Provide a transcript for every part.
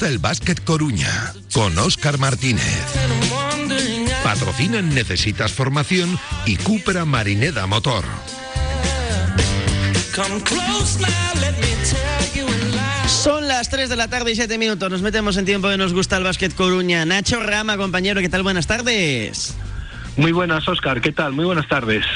Gusta el básquet Coruña con Óscar Martínez. Patrocinan Necesitas Formación y Cupra Marineda Motor. Son las 3 de la tarde y 7 minutos. Nos metemos en tiempo de Nos gusta el básquet Coruña. Nacho Rama, compañero, ¿qué tal? Buenas tardes. Muy buenas, Óscar. ¿Qué tal? Muy buenas tardes.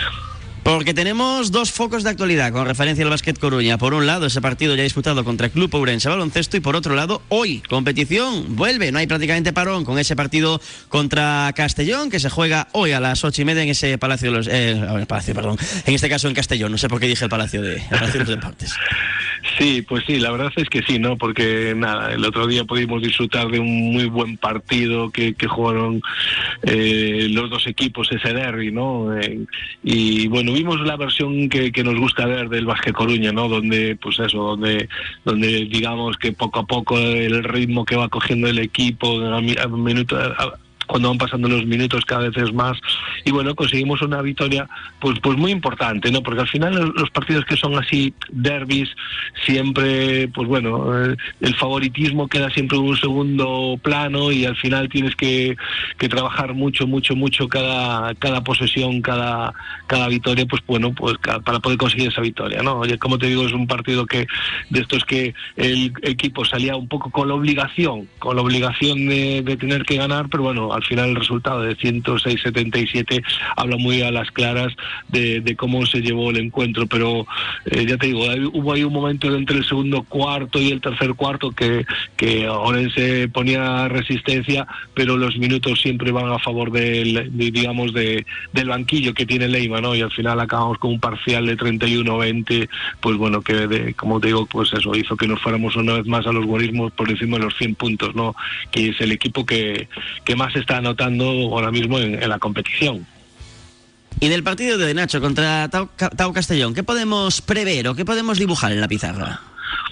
Porque tenemos dos focos de actualidad con referencia al básquet Coruña. Por un lado, ese partido ya disputado contra el Club Ourense Baloncesto y por otro lado, hoy, competición, vuelve. No hay prácticamente parón con ese partido contra Castellón que se juega hoy a las ocho y media en ese Palacio de los... Eh, Palacio, perdón. En este caso en Castellón. No sé por qué dije el Palacio de, el Palacio de los Deportes. Sí, pues sí, la verdad es que sí, ¿no? Porque nada, el otro día pudimos disfrutar de un muy buen partido que, jugaron eh, los dos equipos, ese derby, ¿no? Eh, y bueno, vimos la versión que, que, nos gusta ver del Básquet Coruña, ¿no? Donde, pues eso, donde, donde digamos que poco a poco el ritmo que va cogiendo el equipo, a, minuto, cuando van pasando los minutos cada vez es más. Y bueno conseguimos una victoria pues pues muy importante no porque al final los partidos que son así derbis siempre pues bueno el favoritismo queda siempre en un segundo plano y al final tienes que, que trabajar mucho mucho mucho cada cada posesión cada cada victoria pues bueno pues para poder conseguir esa victoria no oye como te digo es un partido que de estos que el equipo salía un poco con la obligación con la obligación de, tener que ganar pero bueno final el resultado de 106-77 habla muy a las claras de, cómo se llevó el encuentro, pero eh, ya te digo, hubo ahí un momento entre el segundo cuarto y el tercer cuarto que, que Orense ponía resistencia, pero los minutos siempre van a favor del, de, digamos, de, del banquillo que tiene Leima, ¿no? Y al final acabamos con un parcial de 31-20, pues bueno, que de, como te digo, pues eso hizo que nos fuéramos una vez más a los buenismos por encima de los 100 puntos, ¿no? Que es el equipo que, que más está anotando ahora mismo en, en la competición. Y del partido de Nacho contra Tau, Tau Castellón, ¿qué podemos prever o qué podemos dibujar en la pizarra?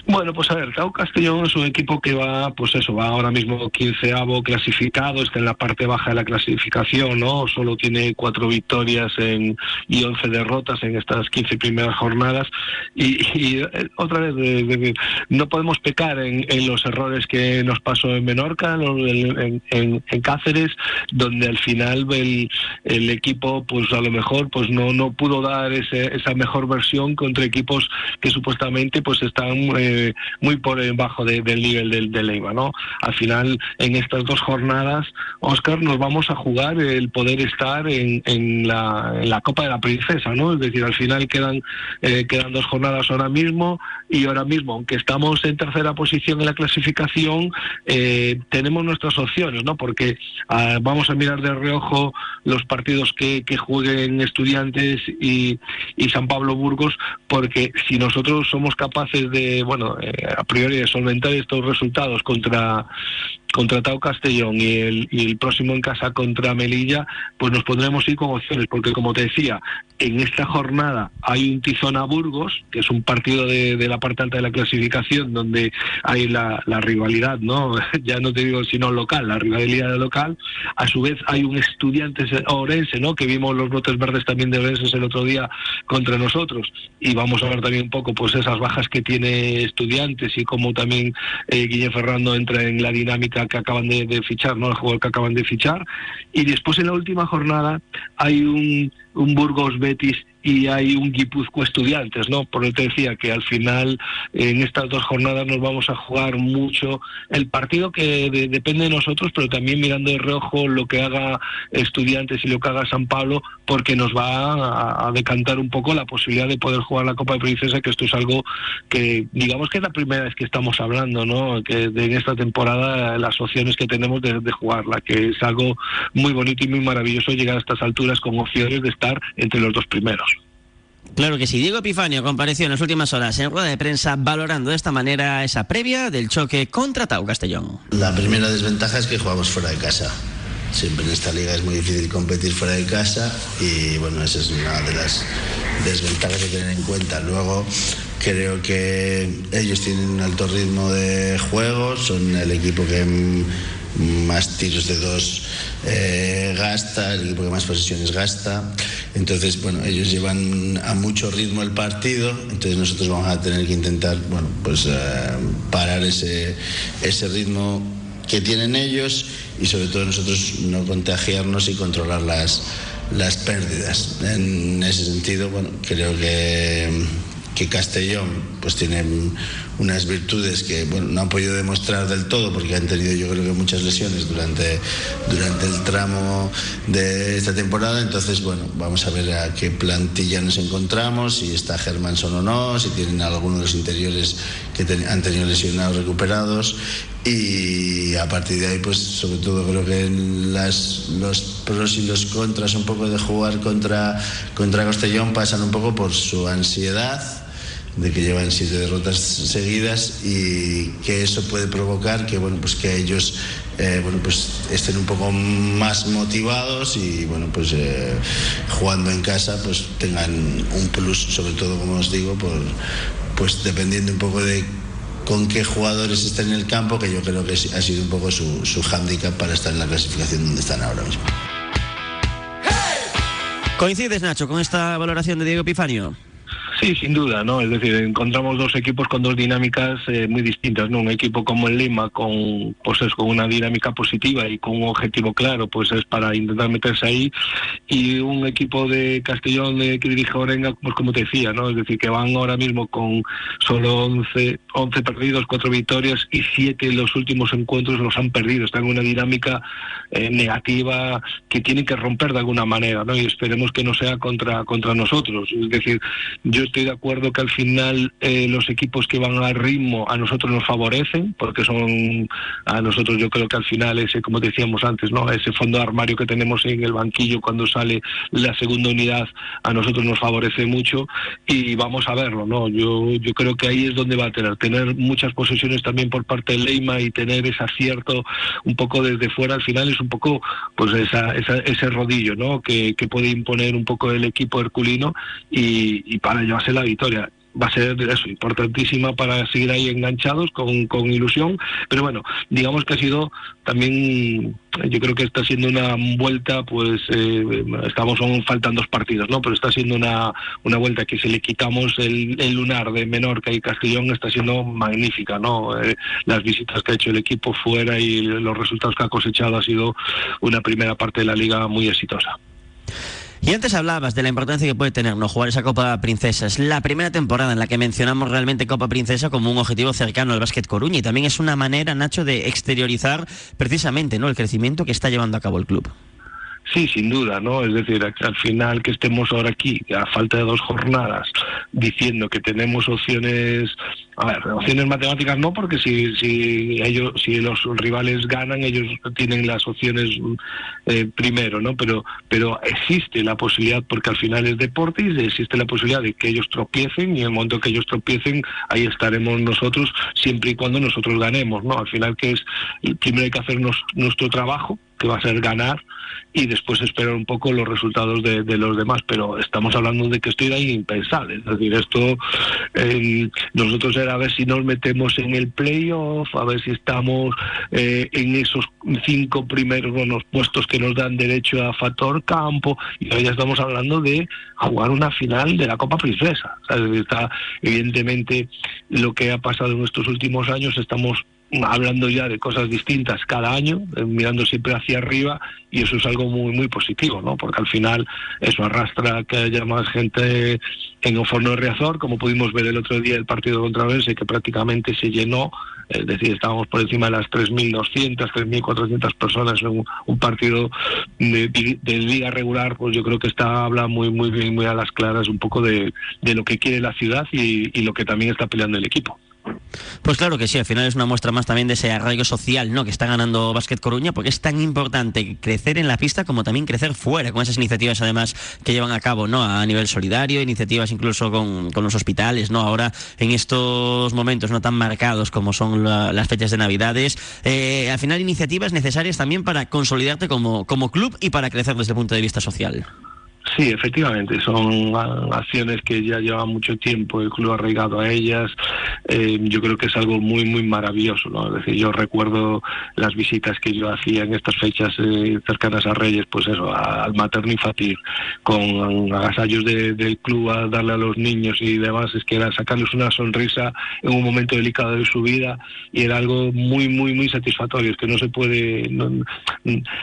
Bueno, pues a ver, Tau Castellón es un equipo que va, pues eso, va ahora mismo quinceavo clasificado, está en la parte baja de la clasificación, ¿no? Solo tiene cuatro victorias en, y once derrotas en estas quince primeras jornadas. Y, y otra vez, de, no podemos pecar en, en, los errores que nos pasó en Menorca, en, en, en Cáceres, donde al final el, el, equipo, pues a lo mejor, pues no, no pudo dar ese, esa mejor versión contra equipos que supuestamente pues están eh, muy por debajo de, del nivel del, del Leiva, ¿no? Al final, en estas dos jornadas, Oscar, nos vamos a jugar el poder estar en, en, la, en la Copa de la Princesa, ¿no? Es decir, al final quedan, eh, quedan dos jornadas ahora mismo y ahora mismo, aunque estamos en tercera posición en la clasificación, eh, tenemos nuestras opciones, ¿no? Porque eh, vamos a mirar de reojo los partidos que, que jueguen estudiantes y, y San Pablo Burgos, porque si nosotros somos capaces de, bueno, eh, a priori de solventar estos resultados contra contra Tau Castellón y el, y el próximo en casa contra Melilla, pues nos podremos ir con opciones, porque como te decía, en esta jornada hay un Tizona Burgos, que es un partido de, la parte alta de la clasificación, donde hay la, la, rivalidad, ¿no? Ya no te digo sino local, la rivalidad local. A su vez hay un estudiante orense, ¿no? Que vimos los brotes verdes también de Orense el otro día contra nosotros. Y vamos a ver también un poco, pues, esas bajas que tiene estudiantes y cómo también eh, Guillermo Ferrando entra en la dinámica que acaban de, de, fichar, ¿no? El jugador que acaban de fichar. Y después en la última jornada hay un, un Burgos Betis y hay un Guipuzco Estudiantes, ¿no? Por eso te decía que al final en estas dos jornadas nos vamos a jugar mucho el partido que de, depende de nosotros, pero también mirando de reojo lo que haga Estudiantes y lo que haga San Pablo, porque nos va a, a, decantar un poco la posibilidad de poder jugar la Copa de Princesa, que esto es algo que digamos que es la primera vez que estamos hablando, ¿no? Que de, en esta temporada las opciones que tenemos de, de jugarla, que es algo muy bonito y muy maravilloso llegar a estas alturas con opciones de entre los dos primeros. Claro que sí. Diego Epifanio compareció en las últimas horas en rueda de prensa valorando de esta manera esa previa del choque contra Tau Castellón. La primera desventaja es que jugamos fuera de casa. Siempre en esta liga es muy difícil competir fuera de casa y bueno, esa es una de las desventajas que tener en cuenta. Luego creo que ellos tienen un alto ritmo de juego, son el equipo que más tiros de dos eh, gasta, el equipo que más posesiones gasta Entonces, bueno, ellos llevan a mucho ritmo el partido, entonces nosotros vamos a tener que intentar, bueno, pues eh, parar ese, ese ritmo que tienen ellos y sobre todo nosotros no contagiarnos y controlar las, las pérdidas. En ese sentido, bueno, creo que que Castellón pues tiene unas virtudes que bueno, no han podido demostrar del todo porque han tenido yo creo que muchas lesiones durante, durante el tramo de esta temporada. Entonces bueno vamos a ver a qué plantilla nos encontramos si está Germanson o no si tienen algunos de los interiores que han tenido lesionados recuperados. Y a partir de ahí pues sobre todo creo que las, los pros y los contras un poco de jugar contra, contra Castellón pasan un poco por su ansiedad de que llevan siete derrotas seguidas y que eso puede provocar que bueno pues que ellos eh, bueno pues estén un poco más motivados y bueno pues eh, jugando en casa pues tengan un plus sobre todo como os digo pues dependiendo un poco de con qué jugadores están en el campo que yo creo que ha sido un poco su, su hándicap para estar en la clasificación donde están ahora mismo. ¿Coincides, Nacho, con esta valoración de Diego Epifanio? Sí, sin duda, ¿no? Es decir, encontramos dos equipos con dos dinámicas eh, muy distintas, ¿no? Un equipo como el Lima con, pues es con una dinámica positiva y con un objetivo claro, pues es para intentar meterse ahí, y un equipo de Castellón que dirige Orenga, pues como te decía, ¿no? Es decir, que van ahora mismo con solo 11, 11 perdidos, 4 victorias y 7 en los últimos encuentros los han perdido. Están en una dinámica eh, negativa que tienen que romper de alguna manera, ¿no? Y esperemos que no sea contra, contra nosotros. Es decir, yo estoy de acuerdo que al final eh, los equipos que van al ritmo a nosotros nos favorecen, porque son a nosotros yo creo que al final ese, como decíamos antes, ¿no? Ese fondo armario que tenemos en el banquillo cuando sale la segunda unidad a nosotros nos favorece mucho y vamos a verlo, ¿no? Yo, yo creo que ahí es donde va a tener, tener muchas posesiones también por parte de Leima y tener ese acierto un poco desde fuera al final es un poco pues esa, ese rodillo, ¿no? Que, que puede imponer un poco el equipo herculino y, y para ello la victoria va a ser eso, importantísima para seguir ahí enganchados con, con, ilusión. Pero bueno, digamos que ha sido también, yo creo que está siendo una vuelta, pues eh, estamos, son, faltan dos partidos, ¿no? Pero está siendo una, una vuelta que si le quitamos el, el lunar de Menorca y Castellón está siendo magnífica, ¿no? Eh, las visitas que ha hecho el equipo fuera y los resultados que ha cosechado ha sido una primera parte de la liga muy exitosa. Y antes hablabas de la importancia que puede tener no jugar esa Copa Princesa. Es la primera temporada en la que mencionamos realmente Copa Princesa como un objetivo cercano al básquet Coruña y también es una manera, Nacho, de exteriorizar precisamente ¿no? el crecimiento que está llevando a cabo el club. Sí, sin duda, ¿no? Es decir, al final que estemos ahora aquí, a falta de dos jornadas, diciendo que tenemos opciones, a ver, opciones matemáticas no, porque si, si ellos, si los rivales ganan, ellos tienen las opciones eh, primero, ¿no? Pero, pero existe la posibilidad, porque al final es deporte y existe la posibilidad de que ellos tropiecen y en el momento que ellos tropiecen, ahí estaremos nosotros, siempre y cuando nosotros ganemos, ¿no? Al final que es, primero hay que hacer nuestro trabajo, que va a ser ganar y después esperar un poco los resultados de, los demás. Pero estamos hablando de que estoy ahí impensable. Es decir, esto eh, nosotros era a ver si nos metemos en el playoff, a ver si estamos eh, en esos cinco primeros puestos que nos dan derecho a factor campo y ahora ya estamos hablando de jugar una final de la Copa Princesa. está, evidentemente lo que ha pasado en estos últimos años estamos hablando ya de cosas distintas cada año, eh, mirando siempre hacia arriba y eso es algo muy muy positivo, ¿no? Porque al final eso arrastra que haya más gente en el forno de Riazor, como pudimos ver el otro día el partido contra Orense que prácticamente se llenó, es decir, estábamos por encima de las 3.200, 3.400 personas en un, partido de, de, liga regular, pues yo creo que está habla muy muy bien, muy a las claras un poco de, lo que quiere la ciudad y lo que también está peleando el equipo. Pues claro que sí, al final es una muestra más también de ese arraigo social ¿no? que está ganando Básquet Coruña, porque es tan importante crecer en la pista como también crecer fuera, con esas iniciativas además que llevan a cabo ¿no? a nivel solidario, iniciativas incluso con, los hospitales, ¿no? ahora en estos momentos no tan marcados como son las fechas de Navidades, eh, al final iniciativas necesarias también para consolidarte como, como club y para crecer desde el punto de vista social. Sí, efectivamente, son acciones que ya lleva mucho tiempo el club arraigado a ellas. Eh, yo creo que es algo muy, muy maravilloso. ¿no? Es decir, yo recuerdo las visitas que yo hacía en estas fechas eh, cercanas a Reyes, pues eso, al materno infantil, con agasallos del club a darle a los niños y demás, es que era sacarles una sonrisa en un momento delicado de su vida y era algo muy, muy, muy satisfactorio. Es que no se puede,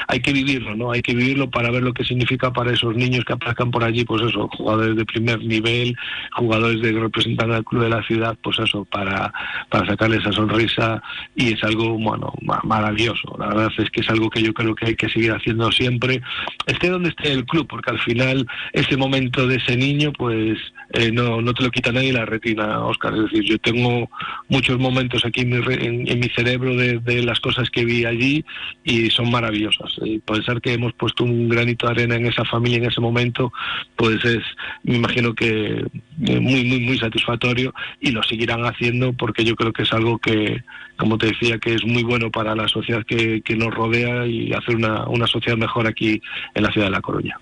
hay que vivirlo, ¿no? Hay que vivirlo para ver lo que significa para esos niños que aparezcan por allí, pues eso, jugadores de primer nivel, jugadores de representar al club de la ciudad, pues eso, para, para sacarle esa sonrisa y es algo, bueno, maravilloso. La verdad es que es algo que yo creo que hay que seguir haciendo siempre, esté donde esté el club, porque al final ese momento de ese niño, pues eh, no, no te lo quita nadie la retina, Oscar. Es decir, yo tengo muchos momentos aquí en mi, en, mi cerebro de, las cosas que vi allí y son maravillosas. Y pensar que hemos puesto un granito de arena en esa familia en ese momento, pues es, me imagino que eh, muy, muy, muy satisfactorio y lo seguirán haciendo porque yo creo que es algo que, como te decía, que es muy bueno para la sociedad que, que nos rodea y hacer una, una sociedad mejor aquí en la ciudad de La Coruña.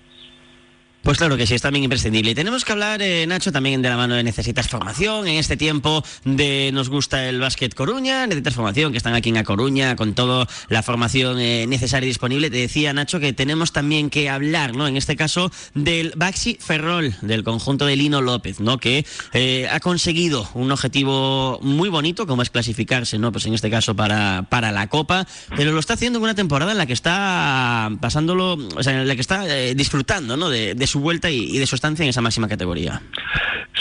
Pues claro que sí, es también imprescindible. Y tenemos que hablar, eh, Nacho, también de la mano de Necesitas Formación. En este tiempo de Nos gusta el básquet Coruña, Necesitas Formación, que están aquí en A Coruña con toda la formación eh, necesaria y disponible. Te decía, Nacho, que tenemos también que hablar, ¿no? En este caso, del Baxi Ferrol, del conjunto de Lino López, ¿no? Que eh, ha conseguido un objetivo muy bonito, como es clasificarse, ¿no? Pues en este caso para, para la Copa, pero lo está haciendo en una temporada en la que está pasándolo, o sea, en la que está disfrutando, ¿no? Su vuelta y, de su estancia en esa máxima categoría.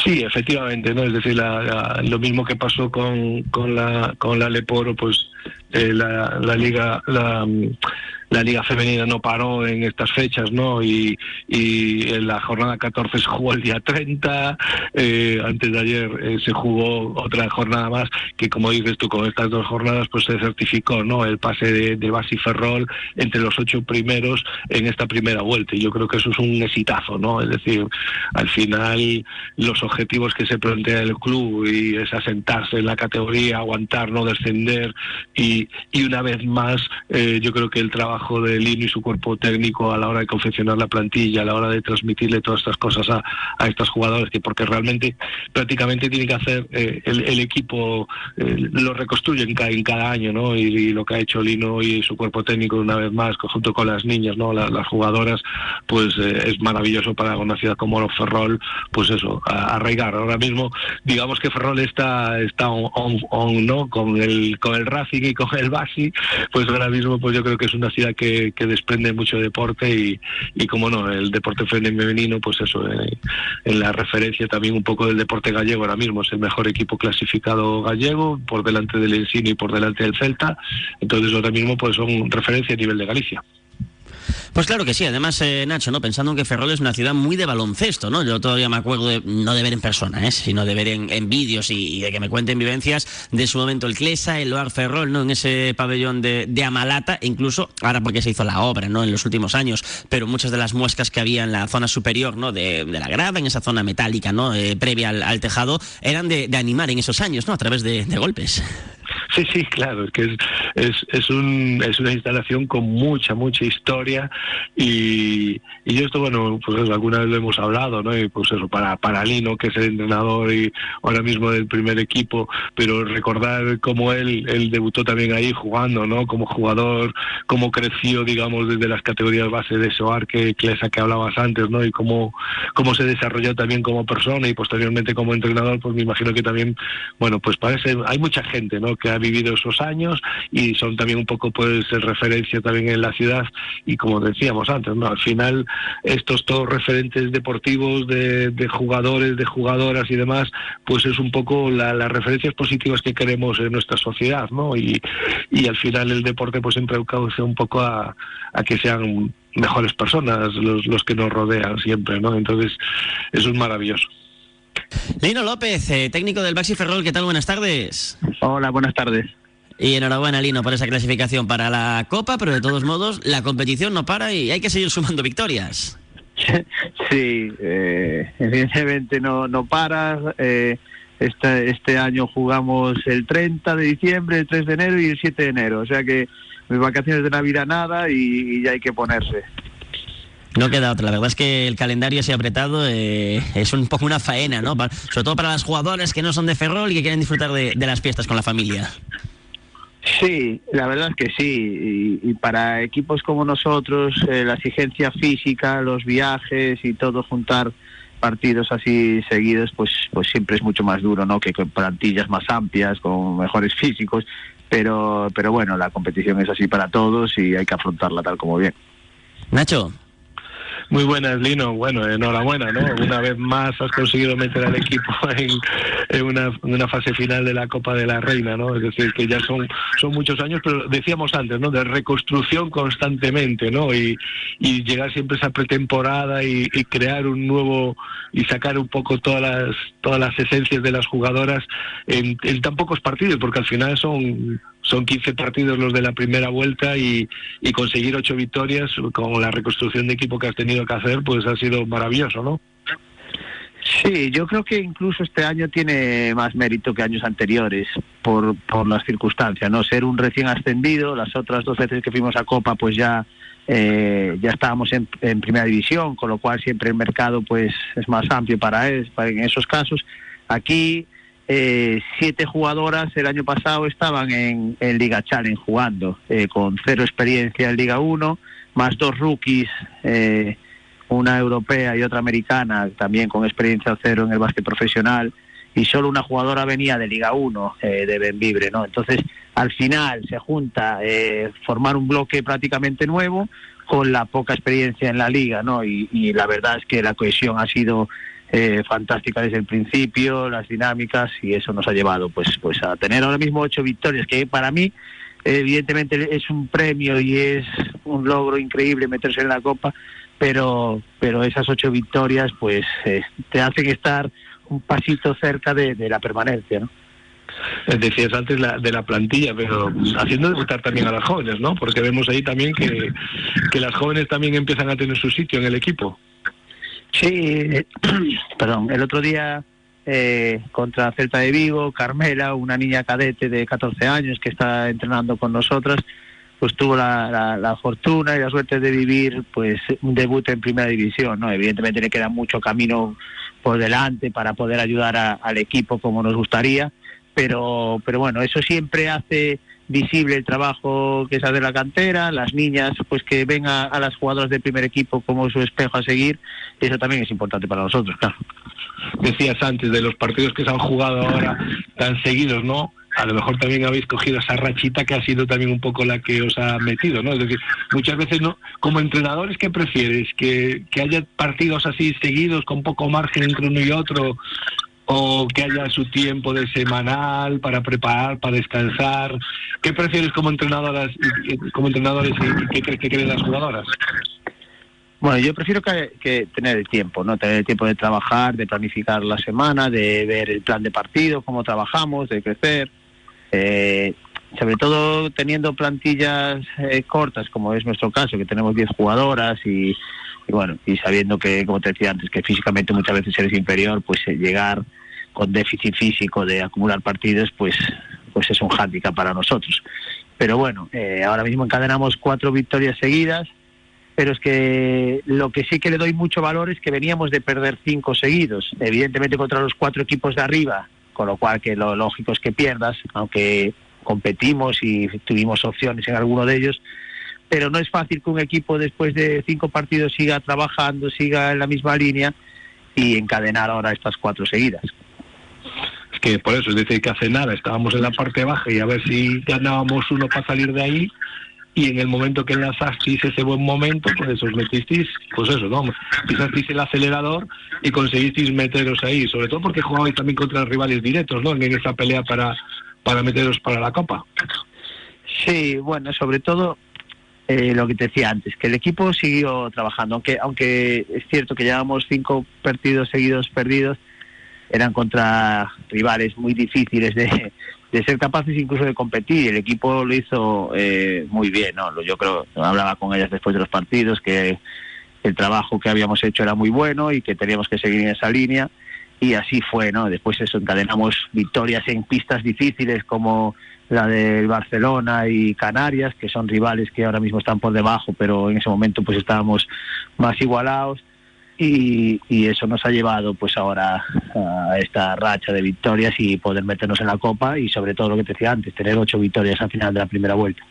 Sí, efectivamente, ¿no? Es decir, lo mismo que pasó con, con la con la Leporo, pues eh, la, la liga la la Liga Femenina no paró en estas fechas, ¿no? Y, en la jornada 14 se jugó el día 30, eh, antes de ayer eh, se jugó otra jornada más, que como dices tú, con estas dos jornadas pues se certificó, ¿no? El pase de, de Basi Ferrol entre los ocho primeros en esta primera vuelta. Y yo creo que eso es un exitazo, ¿no? Es decir, al final los objetivos que se plantea el club y es asentarse en la categoría, aguantar, no descender y, y una vez más eh, yo creo que el trabajo de Lino y su cuerpo técnico a la hora de confeccionar la plantilla, a la hora de transmitirle todas estas cosas a, a estos jugadores, que porque realmente prácticamente tiene que hacer eh, el, equipo, eh, lo reconstruyen en, en cada año, ¿no? Y, lo que ha hecho Lino y su cuerpo técnico una vez más, junto con las niñas, ¿no? las jugadoras, pues eh, es maravilloso para una ciudad como Ferrol, pues eso, arraigar. Ahora mismo, digamos que Ferrol está, está on, ¿no? Con el, con el Racing y con el Basi, pues ahora mismo, pues yo creo que es una ciudad que, desprende mucho deporte y, como no, el deporte femenino, pues eso, eh, en la referencia también un poco del deporte gallego ahora mismo, es el mejor equipo clasificado gallego, por delante del Ensino y por delante del Celta, entonces ahora mismo pues son referencia a nivel de Galicia. Pues claro que sí, además, eh, Nacho, ¿no? Pensando en que Ferrol es una ciudad muy de baloncesto, ¿no? Yo todavía me acuerdo de, no de ver en persona, ¿eh? sino de ver en, vídeos y, de que me cuenten vivencias de su momento el Clesa, el Loar Ferrol, ¿no? En ese pabellón de, de, Amalata, incluso ahora porque se hizo la obra, ¿no? En los últimos años, pero muchas de las muescas que había en la zona superior, ¿no? De, la grada, en esa zona metálica, ¿no? Eh, previa al, tejado, eran de, de, animar en esos años, ¿no? A través de golpes. Sí, sí, claro, es que es, es, es, un, es una instalación con mucha, mucha historia y, y esto, bueno, pues eso, alguna vez lo hemos hablado, ¿no? Y pues eso, para, para Lino, que es el entrenador y ahora mismo del primer equipo, pero recordar cómo él, él debutó también ahí jugando, ¿no? Como jugador, cómo creció, digamos, desde las categorías base de Soar, que, que que hablabas antes, ¿no? Y cómo, cómo se desarrolló también como persona y posteriormente como entrenador, pues me imagino que también, bueno, pues parece, hay mucha gente, ¿no? Que ha vivido esos años y son también un poco pues referencia también en la ciudad y como decíamos antes, ¿no? al final estos todos referentes deportivos de, jugadores, de jugadoras y demás, pues es un poco las referencias positivas que queremos en nuestra sociedad, ¿no? Y, y al final el deporte pues siempre causa un poco a, a que sean mejores personas los, los que nos rodean siempre, ¿no? Entonces, eso es maravilloso. Lino López, eh, técnico del Baxi Ferrol, ¿qué tal? Buenas tardes. Hola, buenas tardes. Y enhorabuena, Lino, por esa clasificación para la Copa, pero de todos modos, la competición no para y hay que seguir sumando victorias. Sí, eh, evidentemente no, no para. Eh, este, este año jugamos el 30 de diciembre, el 3 de enero y el 7 de enero. O sea que mis vacaciones de Navidad nada y, y ya hay que ponerse. No queda otra. La verdad es que el calendario se ha apretado. Eh, es un poco una faena, ¿no? sobre todo para las jugadoras que no son de Ferrol y que quieren disfrutar de, las fiestas con la familia. Sí, la verdad es que sí. Y, para equipos como nosotros, eh, la exigencia física, los viajes y todo juntar partidos así seguidos, pues, pues siempre es mucho más duro, ¿no? Que con plantillas más amplias, con mejores físicos. Pero, pero bueno, la competición es así para todos y hay que afrontarla tal como bien. Nacho, muy buenas, Lino. Bueno, enhorabuena, ¿no? Una vez más has conseguido meter al equipo en, una, fase final de la Copa de la Reina, ¿no? Es decir, que ya son, son muchos años, pero decíamos antes, ¿no? De reconstrucción constantemente, ¿no? Y, llegar siempre a esa pretemporada y, crear un nuevo y sacar un poco todas las todas las esencias de las jugadoras en, en tan pocos partidos, porque al final son son 15 partidos los de la primera vuelta y, conseguir ocho victorias con la reconstrucción de equipo que has tenido que hacer, pues ha sido maravilloso, ¿no? Sí, yo creo que incluso este año tiene más mérito que años anteriores por, por las circunstancias, ¿no? Ser un recién ascendido, las otras dos veces que fuimos a Copa, pues ya eh, ya estábamos en, en, primera división, con lo cual siempre el mercado pues es más amplio para, para en esos casos. Aquí eh, siete jugadoras el año pasado estaban en, Liga Challenge jugando, eh, con cero experiencia en Liga 1, más dos rookies, eh, una europea y otra americana, también con experiencia cero en el básquet profesional, y solo una jugadora venía de Liga 1, de Benvibre, ¿no? Entonces, al final se junta formar un bloque prácticamente nuevo con la poca experiencia en la liga, ¿no? y la verdad es que la cohesión ha sido eh, fantástica desde el principio, las dinámicas y eso nos ha llevado pues pues a tener ahora mismo ocho victorias que para mí evidentemente es un premio y es un logro increíble meterse en la copa, pero pero esas ocho victorias pues eh, te hacen estar un pasito cerca de, la permanencia, ¿no? Decías antes la, de la plantilla, pero haciendo debutar también a las jóvenes, ¿no? Porque vemos ahí también que, que las jóvenes también empiezan a tener su sitio en el equipo. Sí, perdón, el otro día eh, contra Celta de Vigo, Carmela, una niña cadete de 14 años que está entrenando con nosotras, pues tuvo la, la, fortuna y la suerte de vivir pues un debut en primera división, ¿no? Evidentemente le queda mucho camino por delante para poder ayudar al equipo como nos gustaría, pero, pero bueno, eso siempre hace visible el trabajo que se hace en la cantera, las niñas pues que ven a, las jugadoras del primer equipo como su espejo a seguir, eso también es importante para nosotros, claro. Decías antes de los partidos que se han jugado ahora tan seguidos, ¿no? A lo mejor también habéis cogido esa rachita que ha sido también un poco la que os ha metido, ¿no? Es decir, muchas veces no, como entrenadores, ¿qué prefieres? ¿Que, que haya partidos así seguidos con poco margen entre uno y otro? O que haya su tiempo de semanal para preparar, para descansar. ¿Qué prefieres como entrenadoras, como entrenadores y qué crees que creen las jugadoras? Bueno, yo prefiero que, tener el tiempo, ¿no? Tener el tiempo de trabajar, de planificar la semana, de ver el plan de partido, cómo trabajamos, de crecer. Eh, sobre todo teniendo plantillas eh, cortas, como es nuestro caso, que tenemos 10 jugadoras y, bueno, y sabiendo que, como te decía antes, que físicamente muchas veces eres inferior, pues eh, llegar con déficit físico de acumular partidos, pues, pues es un hándicap para nosotros. Pero bueno, eh, ahora mismo encadenamos cuatro victorias seguidas, pero es que lo que sí que le doy mucho valor es que veníamos de perder cinco seguidos, evidentemente contra los cuatro equipos de arriba, con lo cual que lo lógico es que pierdas, aunque competimos y tuvimos opciones en alguno de ellos, pero no es fácil que un equipo después de cinco partidos siga trabajando, siga en la misma línea y encadenar ahora estas cuatro seguidas que por eso, es decir, que hace nada estábamos en la parte baja y a ver si ganábamos uno para salir de ahí y en el momento que enlazasteis ese buen momento, pues os metisteis, pues eso, ¿no? Pisasteis el acelerador y conseguisteis meteros ahí, sobre todo porque jugabais también contra rivales directos, ¿no? En esa pelea para, para meteros para la Copa. Sí, bueno, sobre todo eh, lo que te decía antes, que el equipo siguió trabajando, aunque, aunque es cierto que llevamos cinco partidos seguidos perdidos, eran contra rivales muy difíciles de, ser capaces incluso de competir. El equipo lo hizo eh, muy bien, ¿no? Yo creo, hablaba con ellas después de los partidos, que el trabajo que habíamos hecho era muy bueno y que teníamos que seguir en esa línea. y así fue, ¿no? Después eso, encadenamos victorias en pistas difíciles como la del Barcelona y Canarias, que son rivales que ahora mismo están por debajo, pero en ese momento pues estábamos más igualados y, y eso nos ha llevado pues ahora a esta racha de victorias y poder meternos en la Copa y sobre todo lo que te decía antes, tener ocho victorias al final de la primera vuelta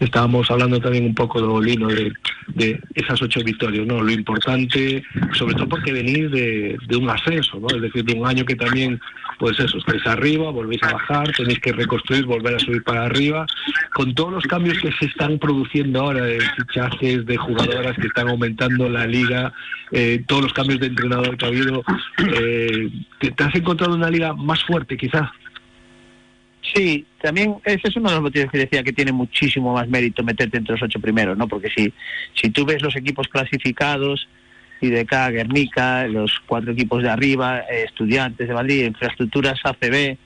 estábamos hablando también un poco de Lino de, de esas ocho victorias, ¿no? Lo importante, sobre todo porque venir de, de, un ascenso, ¿no? Es decir, de un año que también, pues eso, estáis arriba, volvéis a bajar, tenéis que reconstruir, volver a subir para arriba, con todos los cambios que se están produciendo ahora, de fichajes, de jugadoras que están aumentando la liga, eh, todos los cambios de entrenador que ha habido, eh, ¿te, ¿te has encontrado una liga más fuerte quizás? Sí, también ese es uno de los motivos que decía que tiene muchísimo más mérito meterte entre los ocho primeros, ¿no? Porque si, si tú ves los equipos clasificados, IDK, Guernica, los cuatro equipos de arriba, eh, estudiantes de Madrid, infraestructuras ACB,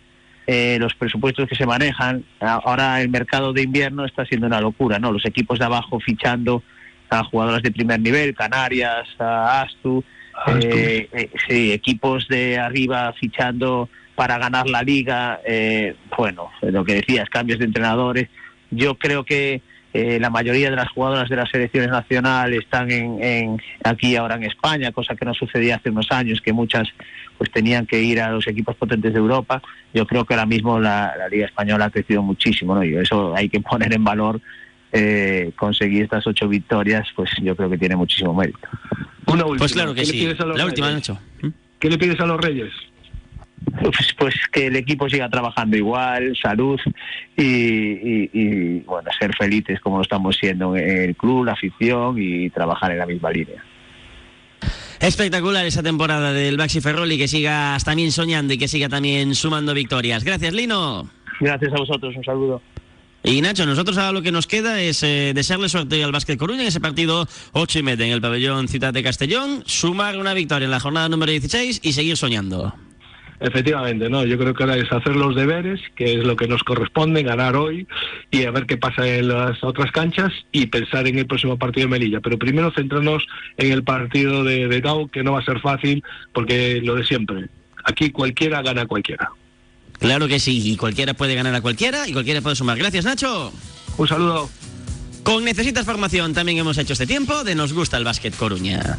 eh, los presupuestos que se manejan, ahora el mercado de invierno está siendo una locura, ¿no? Los equipos de abajo fichando a jugadoras de primer nivel, Canarias, a Astu, eh, eh, sí, equipos de arriba fichando para ganar la liga, eh, bueno, lo que decías, cambios de entrenadores. Yo creo que eh, la mayoría de las jugadoras de las selecciones nacionales están en, en, aquí ahora en España, cosa que no sucedía hace unos años, que muchas pues tenían que ir a los equipos potentes de Europa. Yo creo que ahora mismo la, la Liga Española ha crecido muchísimo, ¿no? Y eso hay que poner en valor. Eh, conseguir estas ocho victorias, pues yo creo que tiene muchísimo mérito. Una última. Pues claro que sí. La última, Nacho. ¿Qué le pides a los Reyes? Pues, pues, que el equipo siga trabajando igual, salud y, y, y, bueno, ser felices como lo estamos siendo en el club, la afición y trabajar en la misma línea. Espectacular esa temporada del Baxi Ferroli, que sigas también soñando y que siga también sumando victorias. Gracias, Lino. Gracias a vosotros, un saludo. Y Nacho, nosotros ahora lo que nos queda es eh, desearle suerte al Básquet Coruña en ese partido 8 y media en el pabellón Ciudad de Castellón, sumar una victoria en la jornada número 16 y seguir soñando. Efectivamente, no. Yo creo que ahora es hacer los deberes, que es lo que nos corresponde, ganar hoy y a ver qué pasa en las otras canchas y pensar en el próximo partido de Melilla. Pero primero centrarnos en el partido de, de Tau, que no va a ser fácil, porque lo de siempre. Aquí cualquiera gana a cualquiera. Claro que sí, y cualquiera puede ganar a cualquiera y cualquiera puede sumar. Gracias, Nacho. Un saludo. Con Necesitas Formación también hemos hecho este tiempo de Nos Gusta el Básquet Coruña.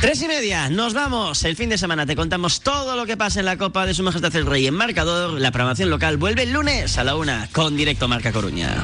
Tres y media, nos vamos. El fin de semana te contamos todo lo que pasa en la Copa de Su Majestad el Rey en marcador. La programación local vuelve el lunes a la una con directo Marca Coruña.